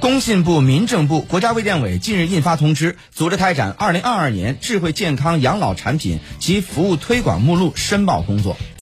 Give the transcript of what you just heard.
工信部民政部国家卫健委近日印发通知组织开展二零二二年智慧健康养老产品及服务推广目录申报工作。